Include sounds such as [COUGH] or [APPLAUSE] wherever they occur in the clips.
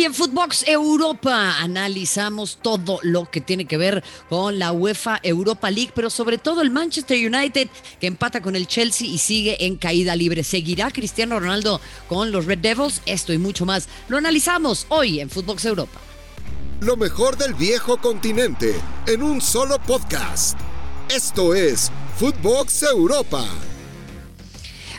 Hoy en Footbox Europa analizamos todo lo que tiene que ver con la UEFA Europa League, pero sobre todo el Manchester United que empata con el Chelsea y sigue en caída libre. ¿Seguirá Cristiano Ronaldo con los Red Devils? Esto y mucho más lo analizamos hoy en Footbox Europa. Lo mejor del viejo continente en un solo podcast. Esto es Footbox Europa.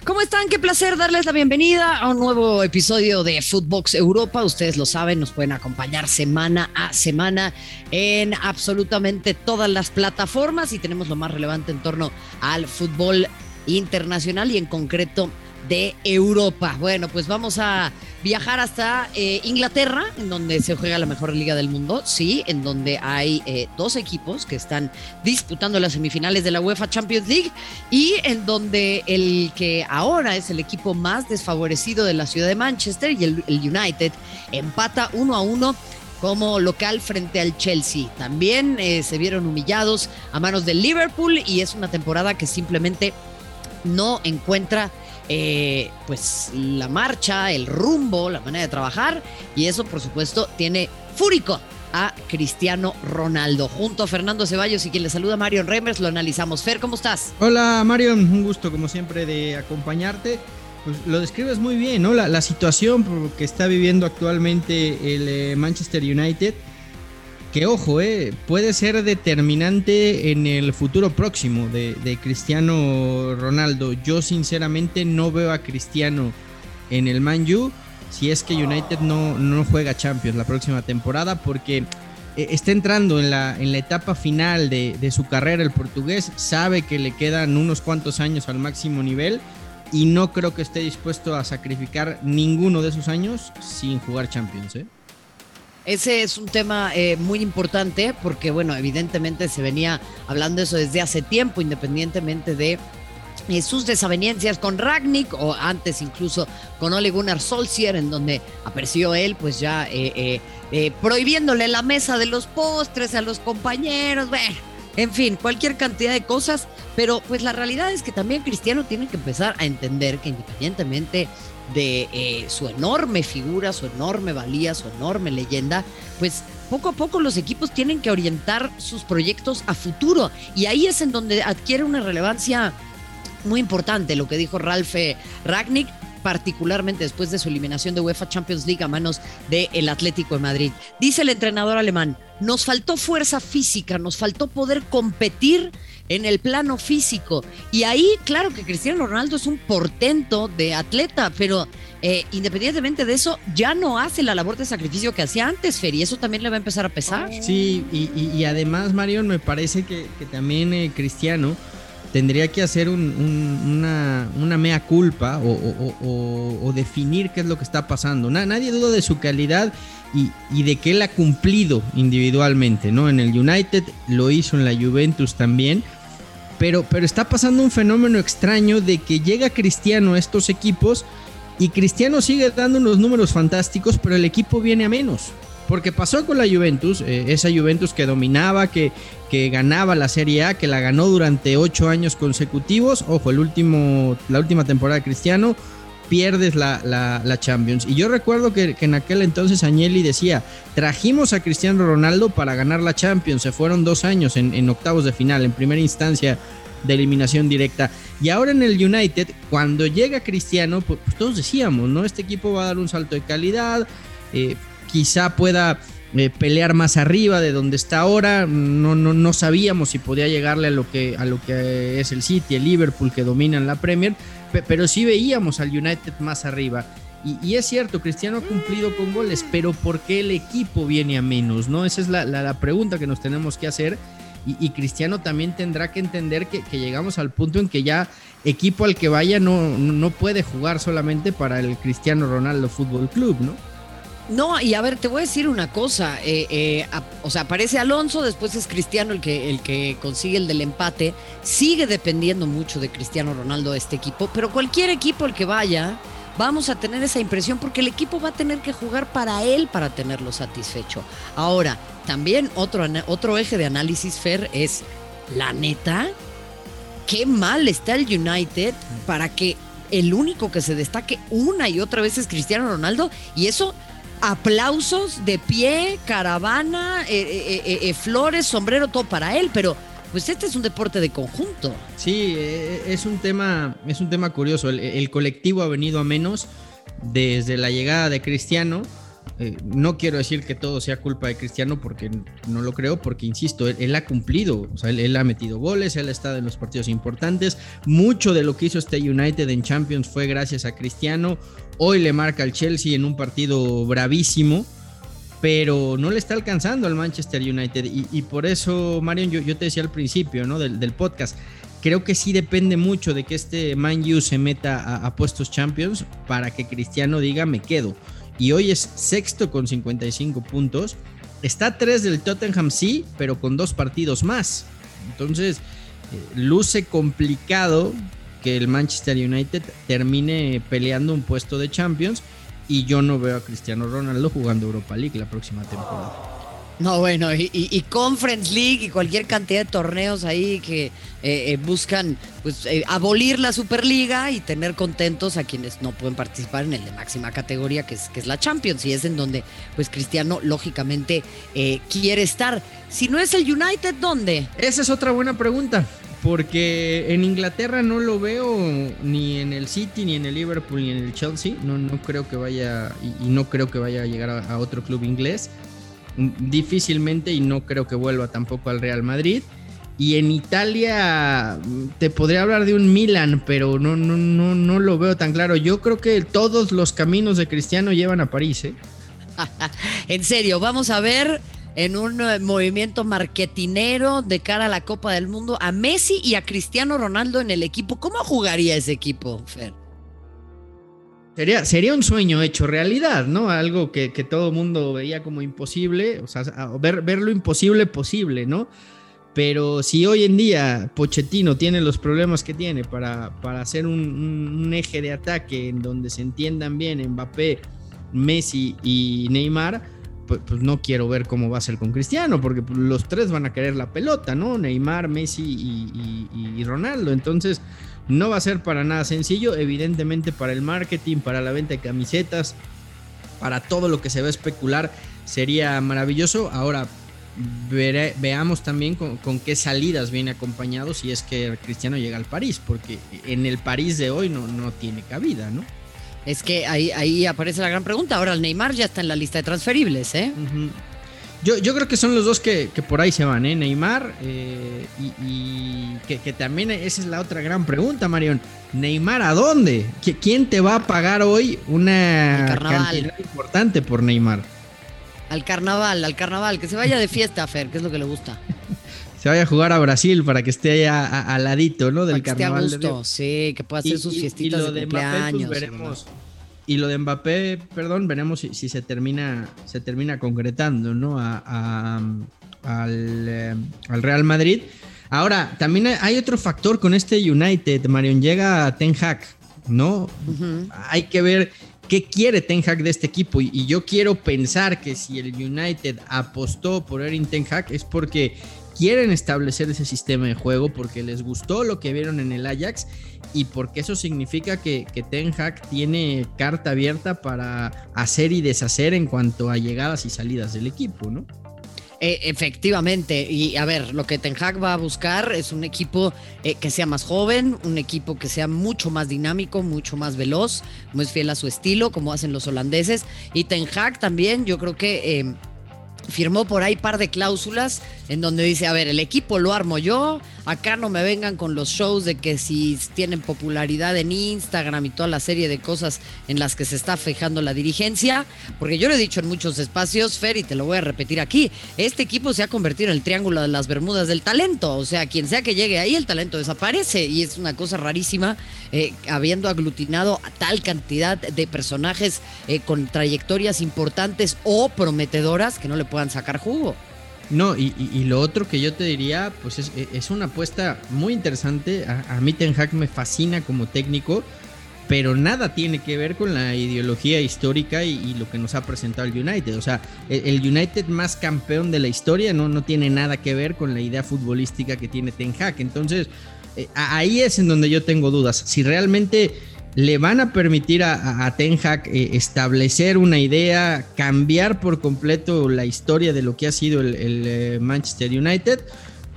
¿Cómo están? Qué placer darles la bienvenida a un nuevo episodio de Footbox Europa. Ustedes lo saben, nos pueden acompañar semana a semana en absolutamente todas las plataformas y tenemos lo más relevante en torno al fútbol internacional y en concreto de Europa. Bueno, pues vamos a viajar hasta eh, Inglaterra, en donde se juega la mejor liga del mundo, sí, en donde hay eh, dos equipos que están disputando las semifinales de la UEFA Champions League y en donde el que ahora es el equipo más desfavorecido de la ciudad de Manchester y el, United empata uno a uno como local frente al Chelsea. También eh, se vieron humillados a manos del Liverpool y es una temporada que simplemente no encuentra eh, pues la marcha, el rumbo, la manera de trabajar y eso por supuesto tiene fúrico a Cristiano Ronaldo. Junto a Fernando Ceballos y quien le saluda Marion Remers, lo analizamos. Fer, ¿cómo estás? Hola Marion, un gusto como siempre de acompañarte. Pues lo describes muy bien, ¿no? La, situación que está viviendo actualmente el eh, Manchester United que ojo, eh, puede ser determinante en el futuro próximo de, Cristiano Ronaldo. Yo sinceramente no veo a Cristiano en el Man U si es que United no, no juega Champions la próxima temporada porque eh, está entrando en la, en la etapa final de, de, su carrera el portugués, sabe que le quedan unos cuantos años al máximo nivel y no creo que esté dispuesto a sacrificar ninguno de esos años sin jugar Champions. ¿eh? Ese es un tema eh, muy importante porque, bueno, evidentemente se venía hablando eso desde hace tiempo, independientemente de eh, sus desavenencias con Ragnick o antes incluso con Ole Gunnar Solskjaer, en donde apareció él, pues ya eh, prohibiéndole la mesa de los postres a los compañeros, en fin, cualquier cantidad de cosas, pero pues la realidad es que también Cristiano tiene que empezar a entender que independientemente de eh, su enorme figura, su enorme valía, su enorme leyenda, pues poco a poco los equipos tienen que orientar sus proyectos a futuro y ahí es en donde adquiere una relevancia muy importante lo que dijo Ralph Ragnick particularmente después de su eliminación de UEFA Champions League a manos del Atlético de Madrid. Dice el entrenador alemán, nos faltó fuerza física, nos faltó poder competir en el plano físico. Y ahí, claro que Cristiano Ronaldo es un portento de atleta, pero eh, independientemente de eso, ya no hace la labor de sacrificio que hacía antes, Fer, y eso también le va a empezar a pesar. Sí, y, además, Marion, me parece que, también eh, Cristiano tendría que hacer una, mea culpa o, definir qué es lo que está pasando. nadie duda de su calidad y, y, de que él ha cumplido individualmente, ¿no? En el United lo hizo en la Juventus también pero, está pasando un fenómeno extraño de que llega Cristiano a estos equipos y Cristiano sigue dando unos números fantásticos, pero el equipo viene a menos. Porque pasó con la Juventus, eh, esa Juventus que dominaba, que, que ganaba la Serie A, que la ganó durante ocho años consecutivos. Ojo, el último, la última temporada de Cristiano, pierdes la, Champions. Y yo recuerdo que, en aquel entonces Agnelli decía, trajimos a Cristiano Ronaldo para ganar la Champions. Se fueron dos años en, octavos de final, en primera instancia de eliminación directa. Y ahora en el United, cuando llega Cristiano, pues, pues, todos decíamos, ¿no? Este equipo va a dar un salto de calidad, eh, quizá pueda eh, pelear más arriba de donde está ahora. No, no, no sabíamos si podía llegarle a lo, que, a lo que es el City, el Liverpool que dominan la Premier pero sí veíamos al United más arriba. Y, es cierto, Cristiano ha cumplido con goles, pero ¿por qué el equipo viene a menos? ¿no? Esa es la, pregunta que nos tenemos que hacer. Y, Cristiano también tendrá que entender que, llegamos al punto en que ya equipo al que vaya no, no puede jugar solamente para el Cristiano Ronaldo Fútbol Club, ¿no? No, y a ver, te voy a decir una cosa. Eh, eh, o sea, aparece Alonso, después es Cristiano el que, el que consigue el del empate. Sigue dependiendo mucho de Cristiano Ronaldo este equipo, pero cualquier equipo el que vaya, vamos a tener esa impresión porque el equipo va a tener que jugar para él para tenerlo satisfecho. Ahora, también otro, otro eje de análisis, Fer, es la neta, qué mal está el United para que el único que se destaque una y otra vez es Cristiano Ronaldo y eso aplausos de pie, caravana, eh, eh, eh, flores, sombrero, todo para él, pero pues este es un deporte de conjunto. Sí, es un tema, es un tema curioso. el colectivo ha venido a menos desde la llegada de Cristiano eh, no quiero decir que todo sea culpa de Cristiano porque no lo creo, porque insisto, él, ha cumplido, él, ha metido goles, él ha estado en los partidos importantes, mucho de lo que hizo este United en Champions fue gracias a Cristiano, hoy le marca al Chelsea en un partido bravísimo, pero no le está alcanzando al Manchester United. Y, por eso, Marion, yo, te decía al principio ¿no? del, podcast, creo que sí depende mucho de que este Man U se meta a puestos Champions para que Cristiano diga me quedo y hoy es sexto con 55 puntos. Está tres del Tottenham, sí, pero con dos partidos más. Entonces, eh, luce complicado que el Manchester United termine peleando un puesto de Champions y yo no veo a Cristiano Ronaldo jugando Europa League la próxima temporada. No, bueno, y, Conference League y cualquier cantidad de torneos ahí que eh, eh, buscan pues eh, abolir la Superliga y tener contentos a quienes no pueden participar en el de máxima categoría que es, que es la Champions y es en donde pues Cristiano lógicamente quiere estar. Si no es el United, ¿dónde? Esa es otra buena pregunta. Porque en Inglaterra no lo veo ni en el City, ni en el Liverpool, ni en el Chelsea. No, no creo que vaya, y, no creo que vaya a llegar a otro club inglés difícilmente y no creo que vuelva tampoco al Real Madrid. Y en Italia te podría hablar de un Milan, pero no, no, no, no lo veo tan claro. Yo creo que todos los caminos de Cristiano llevan a París. ¿eh? [LAUGHS] en serio, vamos a ver en un eh, movimiento marketinero de cara a la Copa del Mundo a Messi y a Cristiano Ronaldo en el equipo. ¿Cómo jugaría ese equipo, Fer? Sería, sería un sueño hecho realidad, ¿no? Algo que, que todo mundo veía como imposible, o sea, ver, ver, lo imposible posible, ¿no? Pero si hoy en día Pochettino tiene los problemas que tiene para, para hacer un, eje de ataque en donde se entiendan bien Mbappé, Messi y Neymar, pues, pues, no quiero ver cómo va a ser con Cristiano, porque los tres van a querer la pelota, ¿no? Neymar, Messi y, y Ronaldo. Entonces no va a ser para nada sencillo, evidentemente para el marketing, para la venta de camisetas, para todo lo que se va a especular sería maravilloso. Ahora veamos también con, qué salidas viene acompañado si es que Cristiano llega al París, porque en el París de hoy no, no tiene cabida, ¿no? Es que ahí, ahí aparece la gran pregunta. Ahora el Neymar ya está en la lista de transferibles, ¿eh? Yo, yo creo que son los dos que, por ahí se van, ¿eh? Neymar eh, y, que, también esa es la otra gran pregunta, Marion. ¿Neymar a dónde? ¿Quién te va a pagar hoy una cantidad importante por Neymar? Al carnaval, al carnaval, que se vaya de fiesta, Fer, que es lo que le gusta. [LAUGHS] se vaya a jugar a Brasil para que esté allá al ladito, ¿no? Del carnaval. Que esté a gusto, sí, que pueda hacer sus fiestitas de, pues, cumpleaños. veremos. Y lo de Mbappé, perdón, veremos si, se, termina, se termina concretando, ¿no? al, eh, al, Real Madrid. Ahora, también hay otro factor con este United, Marion, llega Ten Hag, ¿no? Hay que ver qué quiere Ten Hag de este equipo. Y, yo quiero pensar que si el United apostó por Erin Ten Hag es porque quieren establecer ese sistema de juego, porque les gustó lo que vieron en el Ajax y porque eso significa que, Ten Hag tiene carta abierta para hacer y deshacer en cuanto a llegadas y salidas del equipo, ¿no? E, efectivamente, y a ver, lo que Ten Hag va a buscar es un equipo eh, que sea más joven, un equipo que sea mucho más dinámico, mucho más veloz, muy fiel a su estilo, como hacen los holandeses. Y Ten Hag también, yo creo que eh, firmó por ahí par de cláusulas en donde dice, a ver, el equipo lo armo yo, acá no me vengan con los shows de que si tienen popularidad en Instagram y toda la serie de cosas en las que se está fijando la dirigencia, porque yo lo he dicho en muchos espacios, Fer, y te lo voy a repetir aquí, este equipo se ha convertido en el triángulo de las Bermudas del talento, o sea, quien sea que llegue ahí, el talento desaparece y es una cosa rarísima, eh, habiendo aglutinado a tal cantidad de personajes eh, con trayectorias importantes o prometedoras que no le puedan sacar jugo. No, y, lo otro que yo te diría, pues es, una apuesta muy interesante. A, mí Ten Hag me fascina como técnico, pero nada tiene que ver con la ideología histórica y, lo que nos ha presentado el United. O sea, el, United más campeón de la historia no, no tiene nada que ver con la idea futbolística que tiene Ten Hag. Entonces, eh, ahí es en donde yo tengo dudas. Si realmente le van a permitir a, Ten Hag eh, establecer una idea, cambiar por completo la historia de lo que ha sido el, eh, Manchester United,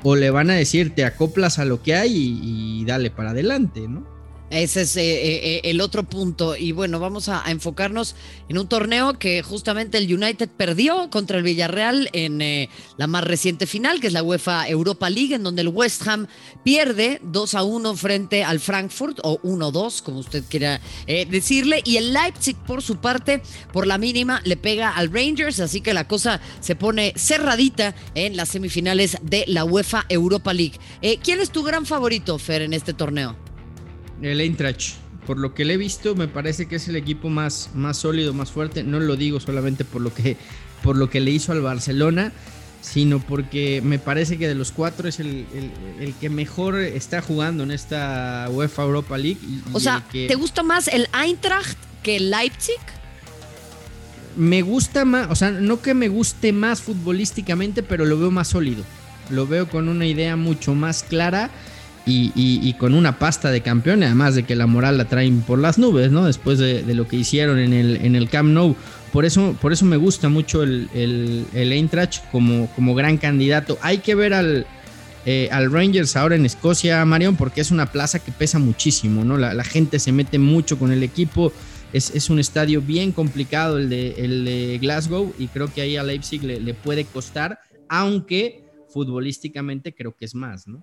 o le van a decir te acoplas a lo que hay y dale para adelante, ¿no? Ese es eh, eh, eh, el otro punto. Y bueno, vamos a, enfocarnos en un torneo que justamente el United perdió contra el Villarreal en la más reciente final, que es la UEFA Europa League, en donde el West Ham pierde 2 a 1 frente al Frankfurt, o 1-2, como usted quiera decirle. Y el Leipzig, por su parte, por la mínima, le pega al Rangers. Así que la cosa se pone cerradita en las semifinales de la UEFA Europa League. ¿Quién es tu gran favorito, Fer, en este torneo? El Eintracht. Por lo que le he visto, me parece que es el equipo más, más sólido, más fuerte. No lo digo solamente por lo, que, por lo que le hizo al Barcelona, sino porque me parece que de los cuatro es el, que mejor está jugando en esta UEFA Europa League. o sea, ¿te gusta más el Eintracht que el Leipzig? Me gusta más, o sea, no que me guste más futbolísticamente, pero lo veo más sólido. Lo veo con una idea mucho más clara y, con una pasta de campeón, además de que la moral la traen por las nubes, ¿no? Después de, lo que hicieron en el, en el Camp Nou. Por eso, por eso me gusta mucho el, el, Eintracht como, como gran candidato. Hay que ver al, eh, al Rangers ahora en Escocia, Marion, porque es una plaza que pesa muchísimo, ¿no? La, gente se mete mucho con el equipo. Es, un estadio bien complicado el de, el de Glasgow y creo que ahí a Leipzig le, le puede costar, aunque futbolísticamente creo que es más, ¿no?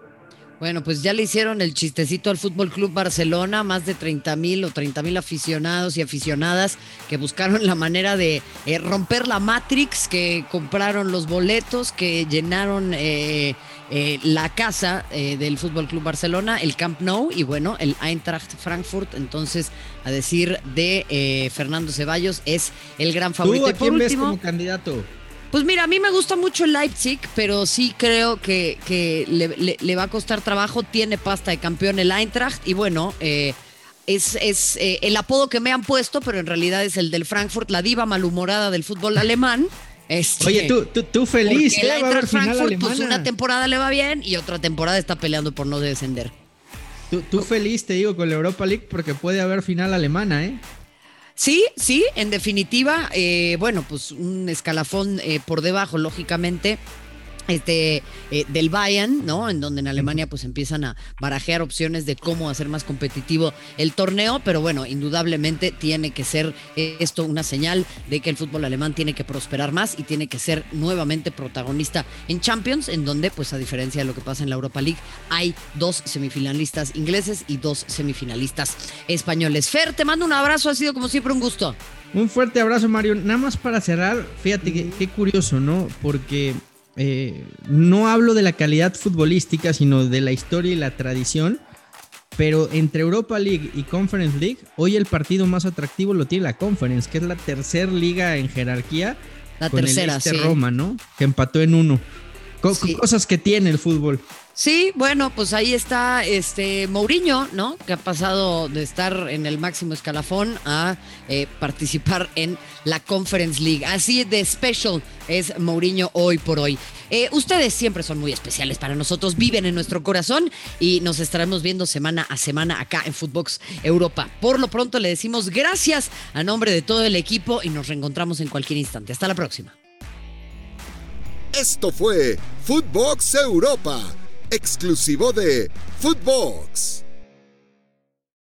Bueno, pues ya le hicieron el chistecito al Fútbol Club Barcelona, más de 30 mil o 30 mil aficionados y aficionadas que buscaron la manera de eh, romper la Matrix, que compraron los boletos, que llenaron eh, eh, la casa del Fútbol Club Barcelona, el Camp Nou y bueno, el Eintracht Frankfurt. Entonces, a decir de Fernando Ceballos, es el gran favorito. ¿Tú a quién ves como candidato? Pues mira, a mí me gusta mucho el Leipzig, pero sí creo que, le, va a costar trabajo. Tiene pasta de campeón el Eintracht y bueno, eh, es, es eh, el apodo que me han puesto, pero en realidad es el del Frankfurt, la diva malhumorada del fútbol alemán. Este, Oye, tú, tú, feliz. El Eintracht Frankfurt, pues una temporada le va bien y otra temporada está peleando por no descender. Tú, tú feliz, te digo, con la Europa League porque puede haber final alemana, ¿eh? Sí, sí, en definitiva, eh, bueno, pues un escalafón eh, por debajo, lógicamente, este, eh, del Bayern, ¿no? En donde en Alemania pues empiezan a barajear opciones de cómo hacer más competitivo el torneo, pero bueno, indudablemente tiene que ser esto una señal de que el fútbol alemán tiene que prosperar más y tiene que ser nuevamente protagonista en Champions, en donde pues a diferencia de lo que pasa en la Europa League, hay dos semifinalistas ingleses y dos semifinalistas españoles. Fer, te mando un abrazo, ha sido como siempre un gusto. Un fuerte abrazo, Mario. Nada más para cerrar, fíjate qué curioso, ¿no? Porque eh, no hablo de la calidad futbolística, sino de la historia y la tradición. Pero entre Europa League y Conference League, hoy el partido más atractivo lo tiene la Conference, que es la tercera liga en jerarquía. La tercera, el sí. Roma, ¿no? Que empató en uno. Cosas que tiene el fútbol. Sí, bueno, pues ahí está este Mourinho, ¿no? Que ha pasado de estar en el máximo escalafón a eh, participar en la Conference League. Así de special es Mourinho hoy por hoy. Eh, ustedes siempre son muy especiales para nosotros, viven en nuestro corazón y nos estaremos viendo semana a semana acá en Footbox Europa. Por lo pronto le decimos gracias a nombre de todo el equipo y nos reencontramos en cualquier instante. Hasta la próxima. Esto fue Footbox Europa exclusivo de Footbox.